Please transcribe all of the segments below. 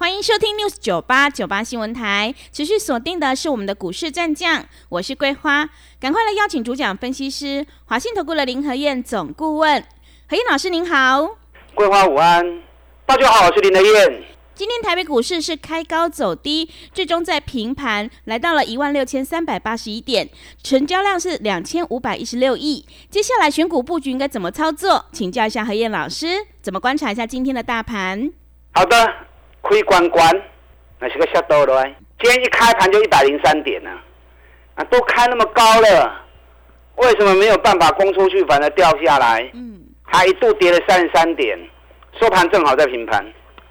欢迎收听 News 九八九八新闻台，持续锁定的是我们的股市战将，我是桂花，赶快来邀请主讲分析师华信投顾的林和燕总顾问，何燕老师您好，桂花午安，大家好，我是林和燕。今天台北股市是开高走低，最终在平盘来到了一万六千三百八十一点，成交量是两千五百一十六亿。接下来选股布局应该怎么操作？请教一下何燕老师，怎么观察一下今天的大盘？好的。亏关关，那是个下多了。今天一开盘就一百零三点呢，啊，都开那么高了，为什么没有办法攻出去，反而掉下来？嗯，还一度跌了三十三点，收盘正好在平盘。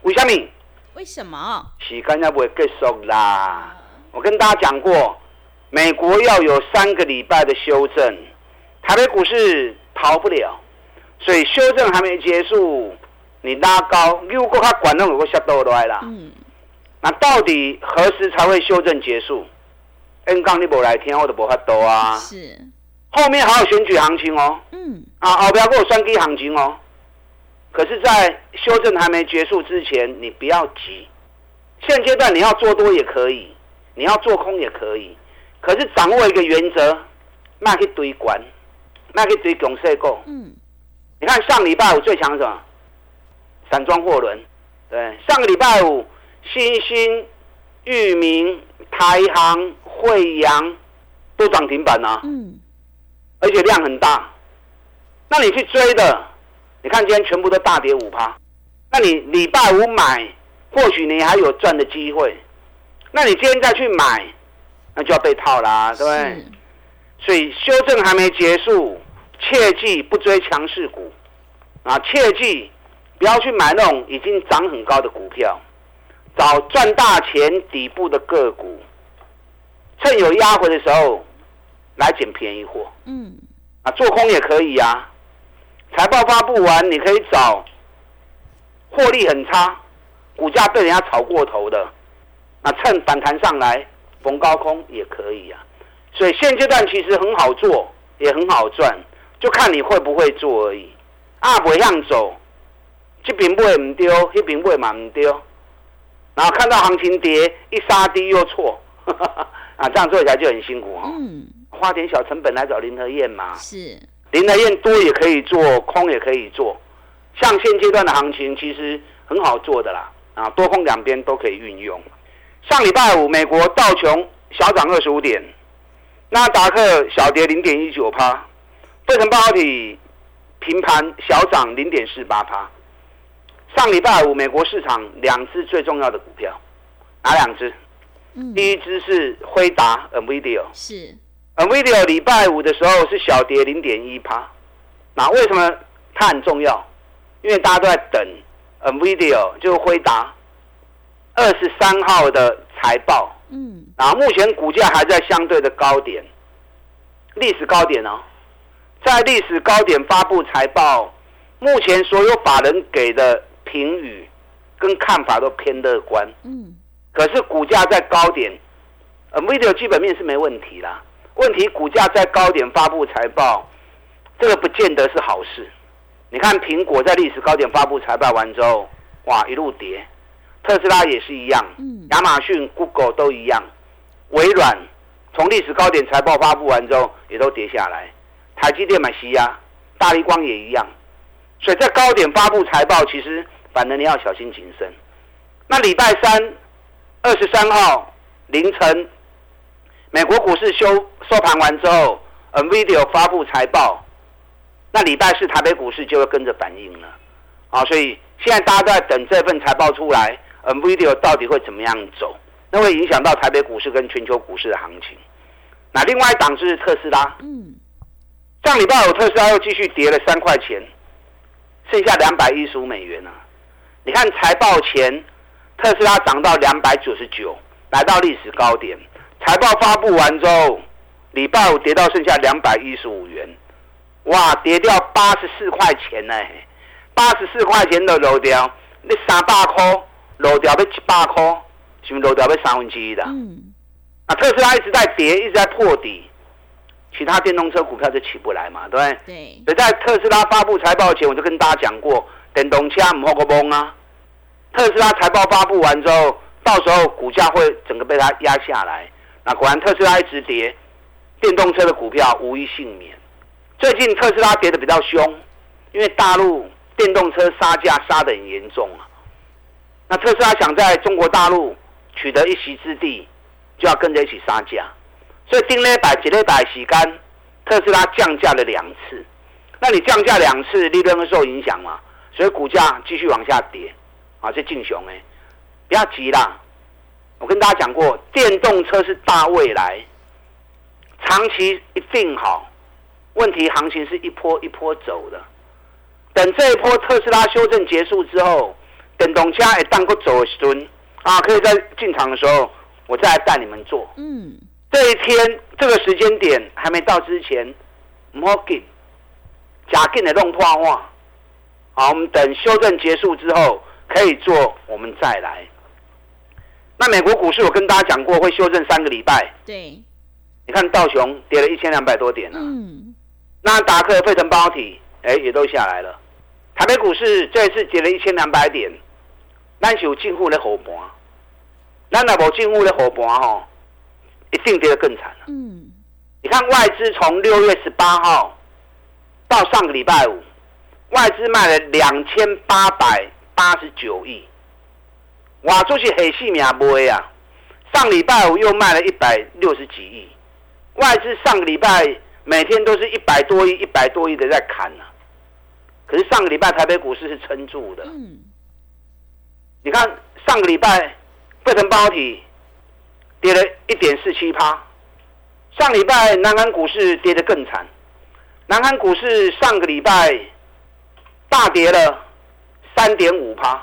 吴小敏，为什么？时间要不会结束啦。我跟大家讲过，美国要有三个礼拜的修正，台北股市逃不了，所以修正还没结束。你拉高，如果它管动有个下多来啦，嗯，那到底何时才会修正结束？N 杠你不来听，我都不发多啊。是，后面还有选举行情哦。嗯，啊，后边给我双低行情哦。可是，在修正还没结束之前，你不要急。现阶段你要做多也可以，你要做空也可以。可是掌握一个原则，那去堆管，那去堆强势股。嗯，你看上礼拜五最强什么？散装货轮，对，上个礼拜五，新兴、裕民、台航、惠阳都涨停板啊，嗯，而且量很大。那你去追的，你看今天全部都大跌五趴。那你礼拜五买，或许你还有赚的机会。那你今天再去买，那就要被套啦，对不对？所以修正还没结束，切记不追强势股啊，切记。不要去买那种已经涨很高的股票，找赚大钱底部的个股，趁有压回的时候来捡便宜货。嗯，啊，做空也可以呀。财报发布完，你可以找获利很差、股价被人家炒过头的，那趁反弹上来逢高空也可以啊。所以现阶段其实很好做，也很好赚，就看你会不会做而已。啊，不向走。这边不会唔丢，那边不会嘛唔丢，然后看到行情跌，一杀低又错，啊，这样做起来就很辛苦哈。嗯，花点小成本来找林和燕嘛。是，林和燕多也可以做，空也可以做。像现阶段的行情，其实很好做的啦，啊，多空两边都可以运用。上礼拜五，美国道琼小涨二十五点，纳达克小跌零点一九趴，费城半导体平盘小涨零点四八趴。上礼拜五，美国市场两只最重要的股票，哪两只？第一只是辉达 （NVIDIA），是 NVIDIA。礼拜五的时候是小跌零点一趴。那为什么它很重要？因为大家都在等 NVIDIA，就是辉达二十三号的财报。嗯。啊，目前股价还在相对的高点，历史高点哦，在历史高点发布财报，目前所有法人给的。评语跟看法都偏乐观，嗯，可是股价在高点，video 基本面是没问题啦。问题股价在高点发布财报，这个不见得是好事。你看苹果在历史高点发布财报完之后，哇，一路跌；特斯拉也是一样，嗯，亚马逊、Google 都一样，微软从历史高点财报发布完之后也都跌下来。台积电买西亚，大力光也一样。所以在高点发布财报，其实。反正你要小心谨慎。那礼拜三二十三号凌晨，美国股市收收盘完之后，NVIDIA 发布财报，那礼拜四台北股市就会跟着反应了。啊，所以现在大家都在等这份财报出来，NVIDIA 到底会怎么样走？那会影响到台北股市跟全球股市的行情。那另外一档是特斯拉，嗯，上礼拜有特斯拉又继续跌了三块钱，剩下两百一十五美元了。你看财报前，特斯拉涨到两百九十九，来到历史高点。财报发布完之后，礼拜五跌到剩下两百一十五元，哇，跌掉八十四块钱呢！八十四块钱的漏掉，你三百块漏掉要一百块，是不是漏掉要三分之一的？嗯。啊，特斯拉一直在跌，一直在破底，其他电动车股票就起不来嘛，对不对？对。所以在特斯拉发布财报前，我就跟大家讲过，电动车唔好个崩啊。特斯拉财报发布完之后，到时候股价会整个被它压下来。那果然特斯拉一直跌。电动车的股票无一幸免。最近特斯拉跌的比较凶，因为大陆电动车杀价杀的很严重啊。那特斯拉想在中国大陆取得一席之地，就要跟着一起杀价。所以丁磊百几磊百洗干，特斯拉降价了两次。那你降价两次，利润会受影响嘛？所以股价继续往下跌啊！这进雄哎，不要急啦。我跟大家讲过，电动车是大未来。长期一定好，问题行情是一波一波走的。等这一波特斯拉修正结束之后，等董家也当过走孙啊，可以在进场的时候，我再来带你们做。嗯，这一天这个时间点还没到之前，唔好紧，假紧的弄破话。好，我们等修正结束之后可以做，我们再来。那美国股市我跟大家讲过，会修正三个礼拜。对。你看道琼跌了一千两百多点了，嗯，那达克、费城包体，哎，也都下来了。台北股市这一次跌了一千两百点，咱是有进户的后盘，那那无进户的后盘吼，一定跌得更惨了。嗯，你看外资从六月十八号到上个礼拜五，外资卖了两千八百八十九亿，哇，这是黑细命卖啊！上礼拜五又卖了一百六十几亿。外资上个礼拜每天都是一百多亿、一百多亿的在砍呢，可是上个礼拜台北股市是撑住的。嗯，你看上个礼拜沸腾包体跌了一点四七趴，上礼拜南韩股市跌得更惨，南韩股市上个礼拜大跌了三点五趴，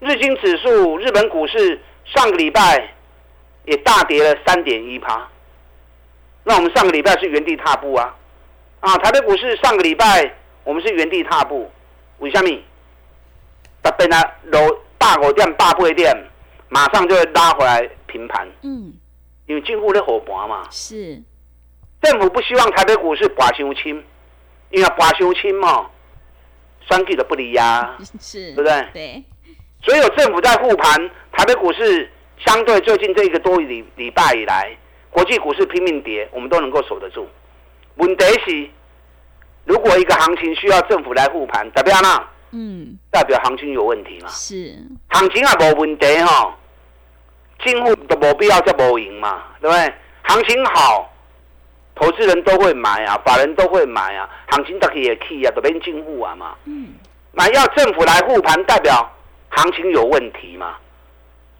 日经指数日本股市上个礼拜也大跌了三点一趴。那我们上个礼拜是原地踏步啊，啊，台北股市上个礼拜我们是原地踏步，为什么？特别呢，楼大股店、大贵店马上就会拉回来平盘。嗯，因为近乎的火盘嘛。是。政府不希望台北股市拔修轻，因为拔修轻嘛，三 K 的不离呀。是。对不对？对。所以有政府在护盘，台北股市相对最近这一个多礼礼拜以来。国际股市拼命跌，我们都能够守得住。问题是，如果一个行情需要政府来护盘，代表呢？嗯，代表行情有问题嘛？是。行情也无问题哈，进户都没必要再无赢嘛，对不对？行情好，投资人都会买啊，法人都会买啊，行情都可以啊，都变进户啊嘛。嗯。那要政府来护盘，代表行情有问题嘛？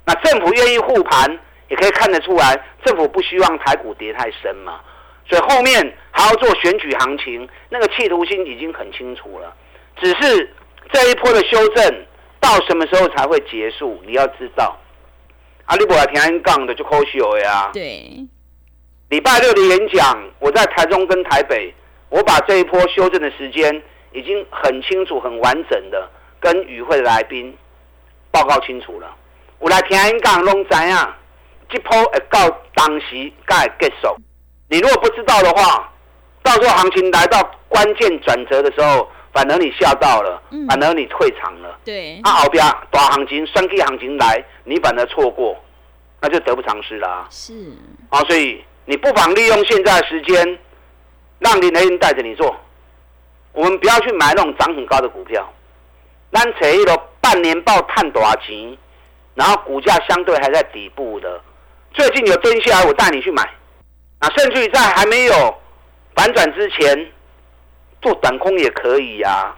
那政府愿意护盘？也可以看得出来，政府不希望台股跌太深嘛，所以后面还要做选举行情，那个企图心已经很清楚了。只是这一波的修正到什么时候才会结束？你要知道，阿里伯来平安杠的就扣休呀。对，礼拜六的演讲，我在台中跟台北，我把这一波修正的时间已经很清楚、很完整的跟与会的来宾报告清楚了。我来平安杠拢知啊。这波会到当时该结束。你如果不知道的话，到时候行情来到关键转折的时候，反而你吓到了，反而你退场了。对。啊，后边大行情、双 K 行情来，你反而错过，那就得不偿失了。是。啊，所以你不妨利用现在时间，让林雷带着你做。我们不要去买那种涨很高的股票，咱找一个半年报探多少钱，然后股价相对还在底部的。最近有蹲下来，我带你去买，啊，甚至于在还没有反转之前，做短空也可以呀。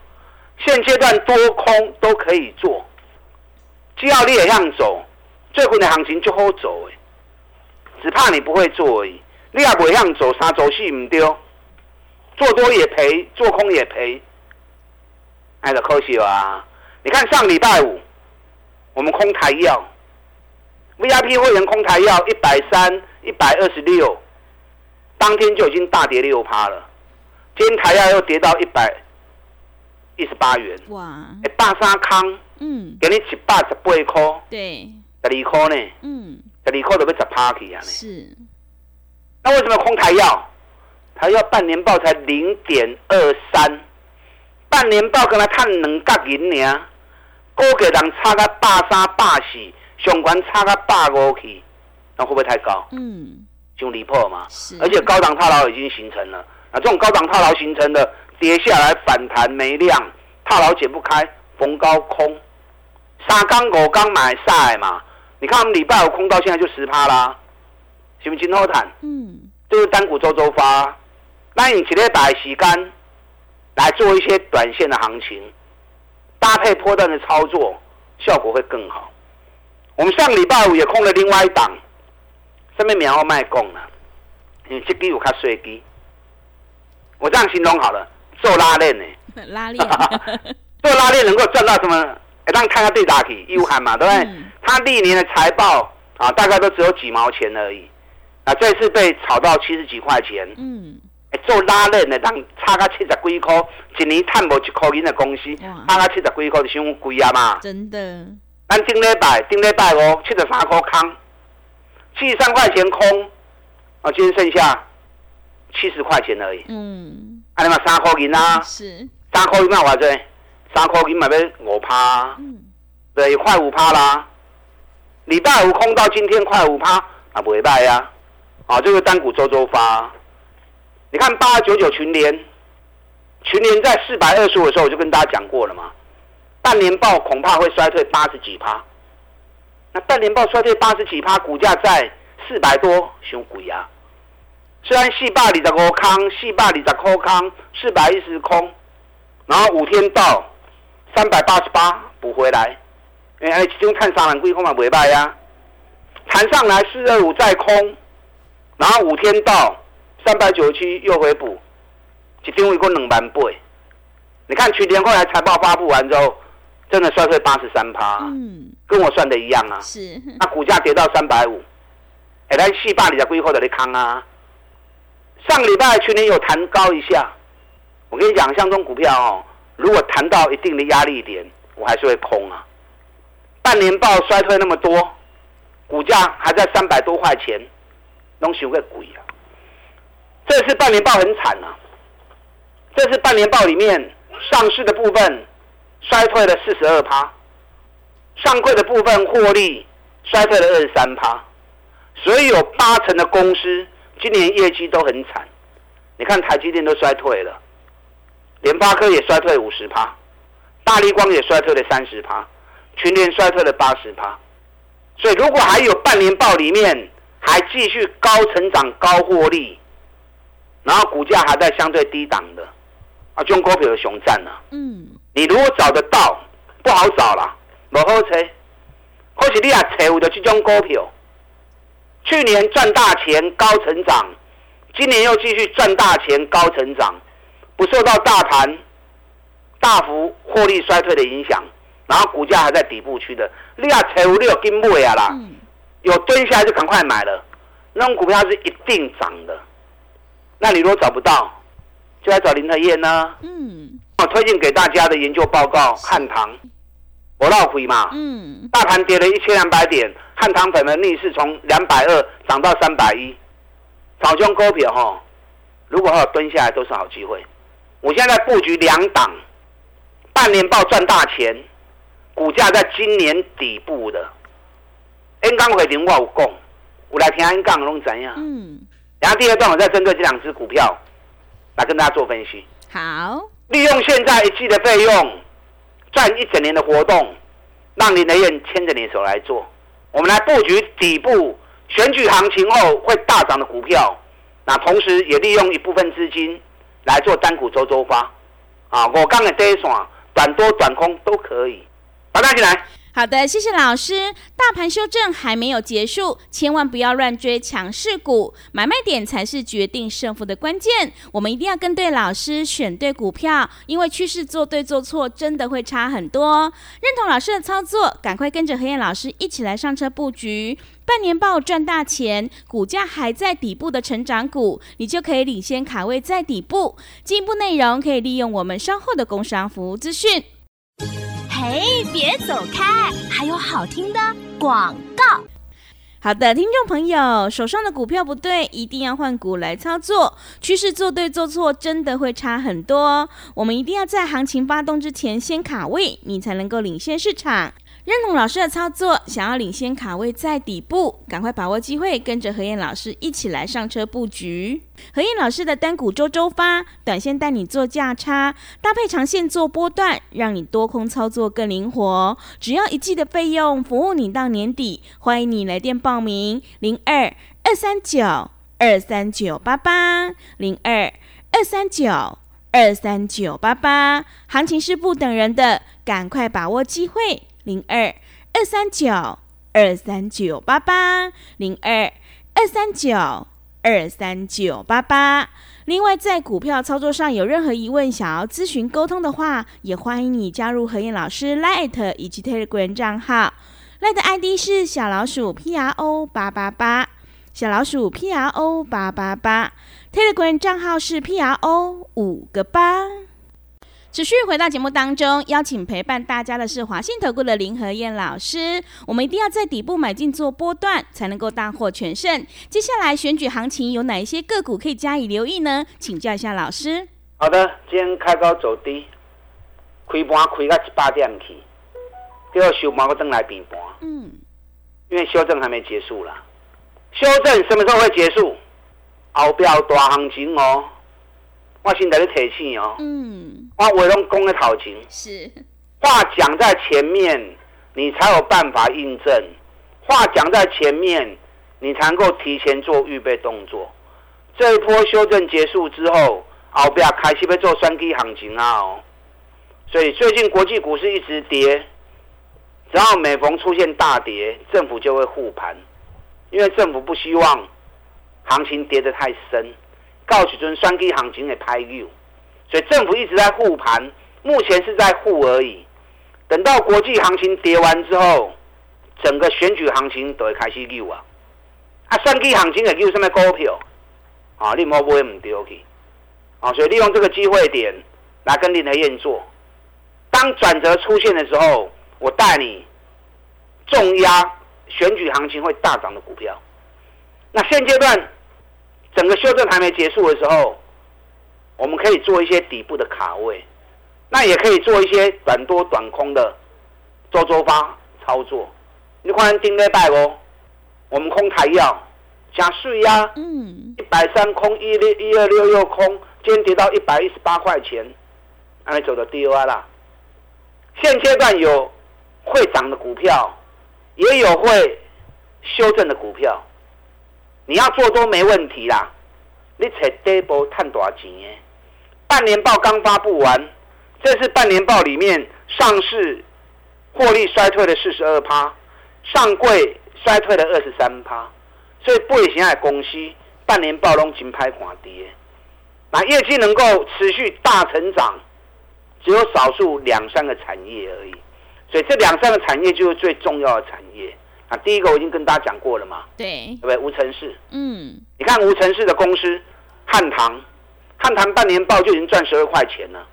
现阶段多空都可以做，只要你也样走，最近的行情就好走诶。只怕你不会做而已。你也不样走，三走四唔丢，做多也赔，做空也赔，哎，就可惜啊。你看上礼拜五，我们空台药。V I P 会员空台要一百三、一百二十六，当天就已经大跌六趴了。今天台药又跌到一百一十八元，哇！哎，大沙康，嗯，给你一百十八块，对，十二块呢，嗯，十二块都要十趴去啊，是。那为什么空台要？台要半年报才零点二三，半年报跟他看两角银呢，股价人差个百三百四，上关差个百五去，那会不会太高？嗯，就离破嘛。是。而且高档套牢已经形成了。那这种高档套牢形成的跌下来反弹没量，套牢解不开，逢高空，三缸五缸买晒嘛？你看我们礼拜五空到现在就十趴啦，是不是金后谈？嗯，就是单股周周发，那你直接把时间来做一些短线的行情，搭配波段的操作，效果会更好。我们上礼拜五也空了另外一档，上面苗卖供了，因为这支有较衰机。我这样形容好了，做拉链呢？拉链，做拉链能够赚到什么？哎，让看下对打体，义乌喊嘛，对不对？他历年的财报啊，大概都只有几毛钱而已。啊，这次被炒到七十几块钱。嗯。哎，做拉链的，让差个七十几块，一年赚无一块钱的公司，差个七十几块就伤贵啊嘛。真的。咱顶礼拜，顶礼拜五，七十三块空，七十三块钱空，啊，今天剩下。七十块钱而已。嗯，啊，你嘛三块银啊？是。三块银嘛，话者三块银嘛要五趴。嗯。对，快五趴啦。礼拜五空到今天快五趴，啊，不会败呀。啊，这个单股周周发。你看八九九群联，群联在四百二十五的时候，我就跟大家讲过了嘛。半年报恐怕会衰退八十几趴。那半年报衰退八十几趴，股价在四百多，熊鬼啊！虽然四百二十五空，四百二十空，四百一十空，然后五天到三百八十八补回来，哎，其中看三万几空嘛袂歹呀。弹上来四二五再空，然后五天到三百九十七又回补，一张一共两万八。你看去年后来财报发布完之后，真的衰退八十三趴，嗯，跟我算的一样啊。是，那股价跌到三百五，哎，咱四百二十几块的你空啊。上礼拜去年有弹高一下，我跟你讲，像这种股票哦，如果弹到一定的压力点，我还是会空啊。半年报衰退那么多，股价还在三百多块钱，东西会贵啊。这次半年报很惨啊，这次半年报里面上市的部分衰退了四十二趴，上柜的部分获利衰退了二十三趴，所以有八成的公司。今年业绩都很惨，你看台积电都衰退了，联发科也衰退五十趴，大力光也衰退了三十趴，群联衰退了八十趴，所以如果还有半年报里面还继续高成长、高获利，然后股价还在相对低档的，啊，中股票的熊战呢？嗯，你如果找得到，不好找了，不好找，或许你也找有的这种股票。去年赚大钱高成长，今年又继续赚大钱高成长，不受到大盘大幅获利衰退的影响，然后股价还在底部区的，你啊财务你有跟买啊啦，有蹲下来就赶快买了，那种股票是一定涨的。那你如果找不到，就来找林德燕呢。嗯，我推荐给大家的研究报告汉唐。我绕回嘛，嗯，大盘跌了一千两百点，汉唐粉的逆势从两百二涨到三百一，早中股票哈，如果还有蹲下来都是好机会。我现在布局两档，半年报赚大钱，股价在今年底部的，N 刚会零我有讲，我来听 N 杠拢怎样？嗯，然后第二段我再针对这两只股票来跟大家做分析。好，利用现在一季的费用。赚一整年的活动，让林德燕牵着你手来做。我们来布局底部选举行情后会大涨的股票，那同时也利用一部分资金来做单股周周发。啊，我刚的这一段短多短空都可以，把它进来。好的，谢谢老师。大盘修正还没有结束，千万不要乱追强势股，买卖点才是决定胜负的关键。我们一定要跟对老师，选对股票，因为趋势做对做错真的会差很多。认同老师的操作，赶快跟着何燕老师一起来上车布局。半年报赚大钱，股价还在底部的成长股，你就可以领先卡位在底部。进一步内容可以利用我们稍后的工商服务资讯。哎，别走开，还有好听的广告。好的，听众朋友，手上的股票不对，一定要换股来操作。趋势做对做错，真的会差很多。我们一定要在行情发动之前先卡位，你才能够领先市场。认同老师的操作，想要领先卡位在底部，赶快把握机会，跟着何燕老师一起来上车布局。何燕老师的单股周周发，短线带你做价差，搭配长线做波段，让你多空操作更灵活。只要一季的费用，服务你到年底。欢迎你来电报名：零二二三九二三九八八零二二三九二三九八八。行情是不等人的，赶快把握机会。零二二三九二三九八八，零二二三九二三九八八。另外，在股票操作上有任何疑问，想要咨询沟通的话，也欢迎你加入何燕老师 Light 以及 Telegram 账号。Light ID 是小老鼠 P R O 八八八，小老鼠 P R O 八八八。Telegram 账号是 P R O 五个八。持续回到节目当中，邀请陪伴大家的是华信投顾的林和燕老师。我们一定要在底部买进做波段，才能够大获全胜。接下来选举行情有哪一些个股可以加以留意呢？请教一下老师。好的，今天开高走低，开盘开到一百点去，第二收盘个灯来比盘。嗯，因为修正还没结束啦。修正什么时候会结束？后边大行情哦。我先在你提醒哦，嗯，我为拢讲的头前，是话讲在前面，你才有办法印证。话讲在前面，你才能够提前做预备动作。这一波修正结束之后，后边开始要做双低行情啊！哦，所以最近国际股市一直跌，只要每逢出现大跌，政府就会护盘，因为政府不希望行情跌得太深。告诉尊双基行情的拍 u 所以政府一直在护盘，目前是在护而已。等到国际行情跌完之后，整个选举行情都会开始 u 啊！啊，双基行情的 u 什么股票啊？你莫不会唔丢去啊！所以利用这个机会点来跟林德燕做。当转折出现的时候，我带你重压选举行情会大涨的股票。那现阶段。整个修正还没结束的时候，我们可以做一些底部的卡位，那也可以做一些短多短空的周周发操作。你看丁力拜哦？我们空台药加税呀，嗯，一百三空一六一二六又空，今天跌到一百一十八块钱，那你走的 D O I 啦。现阶段有会涨的股票，也有会修正的股票。你要做多没问题啦，你找底部赚多少钱？半年报刚发布完，这是半年报里面上市获利衰退了四十二趴，上柜衰退了二十三趴，所以不会形害公司半年报拢金拍垮跌。那业绩能够持续大成长，只有少数两三个产业而已，所以这两三个产业就是最重要的产业。啊，第一个我已经跟大家讲过了嘛，对，对不对？无尘市，嗯，你看无尘市的公司汉唐，汉唐半年报就已经赚十二块钱了，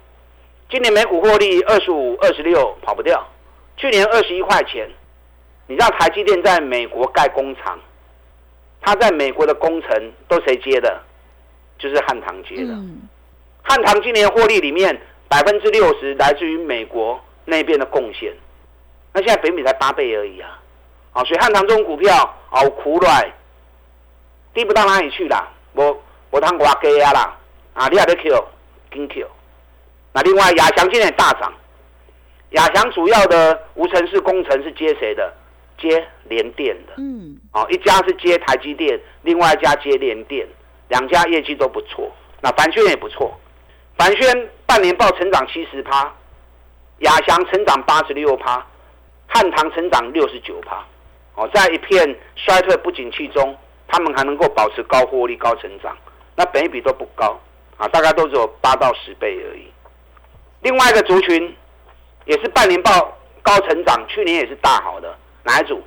今年每股获利二十五、二十六跑不掉，去年二十一块钱。你知道台积电在美国盖工厂，他在美国的工程都谁接的？就是汉唐接的。汉唐今年获利里面百分之六十来自于美国那边的贡献，那现在北米才八倍而已啊。啊，所以汉唐这种股票好苦来，低不到哪里去啦。我我当我给啊啦，啊，你还得 Q，跟 Q。那另外亚翔今天也大涨，亚翔主要的无尘室工程是接谁的？接联电的。嗯。哦，一家是接台积电，另外一家接联电，两家业绩都不错。那凡轩也不错，凡轩半年报成长七十趴，亚翔成长八十六趴。汉唐成长六十九趴，哦，在一片衰退不景气中，他们还能够保持高获利、高成长，那本益比都不高啊，大概都只有八到十倍而已。另外一个族群也是半年报高成长，去年也是大好的，哪一组？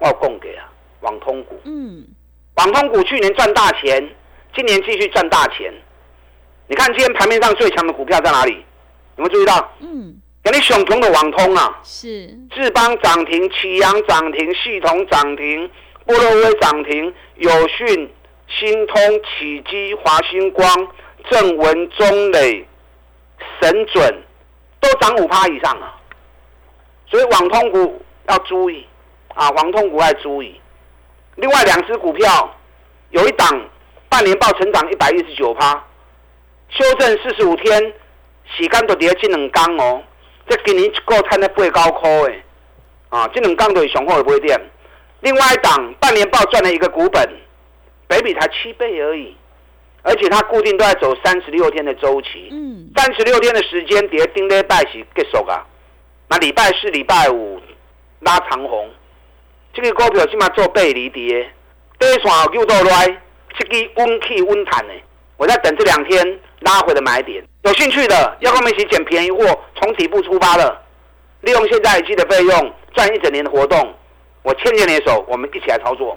我供给啊，网通股。嗯，网通股去年赚大钱，今年继续赚大钱。你看今天盘面上最强的股票在哪里？有没有注意到？嗯。给你熊通的网通啊，是智邦涨停，启阳涨停，系统涨停，波罗威涨停，友讯、新通、启基、华星光、正文、中磊、神准都涨五趴以上啊！所以网通股要注意啊，网通股要注意。另外两只股票有一档半年报成长一百一十九趴，修正四十五天，洗干都跌进两缸哦。这今年一个赚了八高块诶，啊，这两天都是雄厚的微店。另外一档半年报赚了一个股本，北比才七倍而已，而且它固定都在走三十六天的周期，嗯，三十六天的时间跌顶礼拜是结束啊。那礼拜四、礼拜五拉长红，这个股票起码做背离跌，第一线又到来，这个温气温弹的，我在等这两天拉回的买点。有兴趣的，要跟我们一起捡便宜货，从底部出发的，利用现在一季的费用赚一整年的活动，我牵着你的手，我们一起来操作。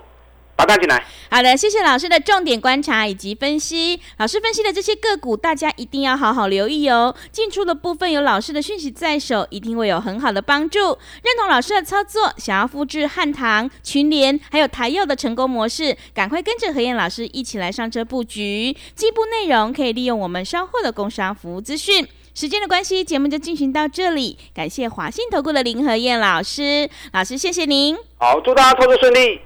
把单进来。好的，谢谢老师的重点观察以及分析。老师分析的这些个股，大家一定要好好留意哦。进出的部分有老师的讯息在手，一定会有很好的帮助。认同老师的操作，想要复制汉唐、群联还有台药的成功模式，赶快跟着何燕老师一起来上车布局。进一步内容可以利用我们稍后的工商服务资讯。时间的关系，节目就进行到这里。感谢华信投顾的林何燕老师，老师谢谢您。好，祝大家操作顺利。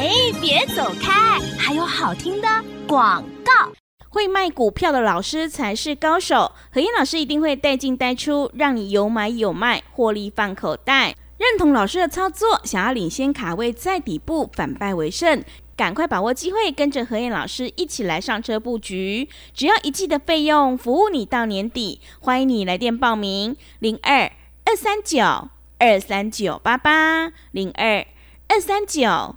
哎，别走开！还有好听的广告。会卖股票的老师才是高手。何燕老师一定会带进带出，让你有买有卖，获利放口袋。认同老师的操作，想要领先卡位在底部，反败为胜，赶快把握机会，跟着何燕老师一起来上车布局。只要一季的费用，服务你到年底。欢迎你来电报名：零二二三九二三九八八零二二三九。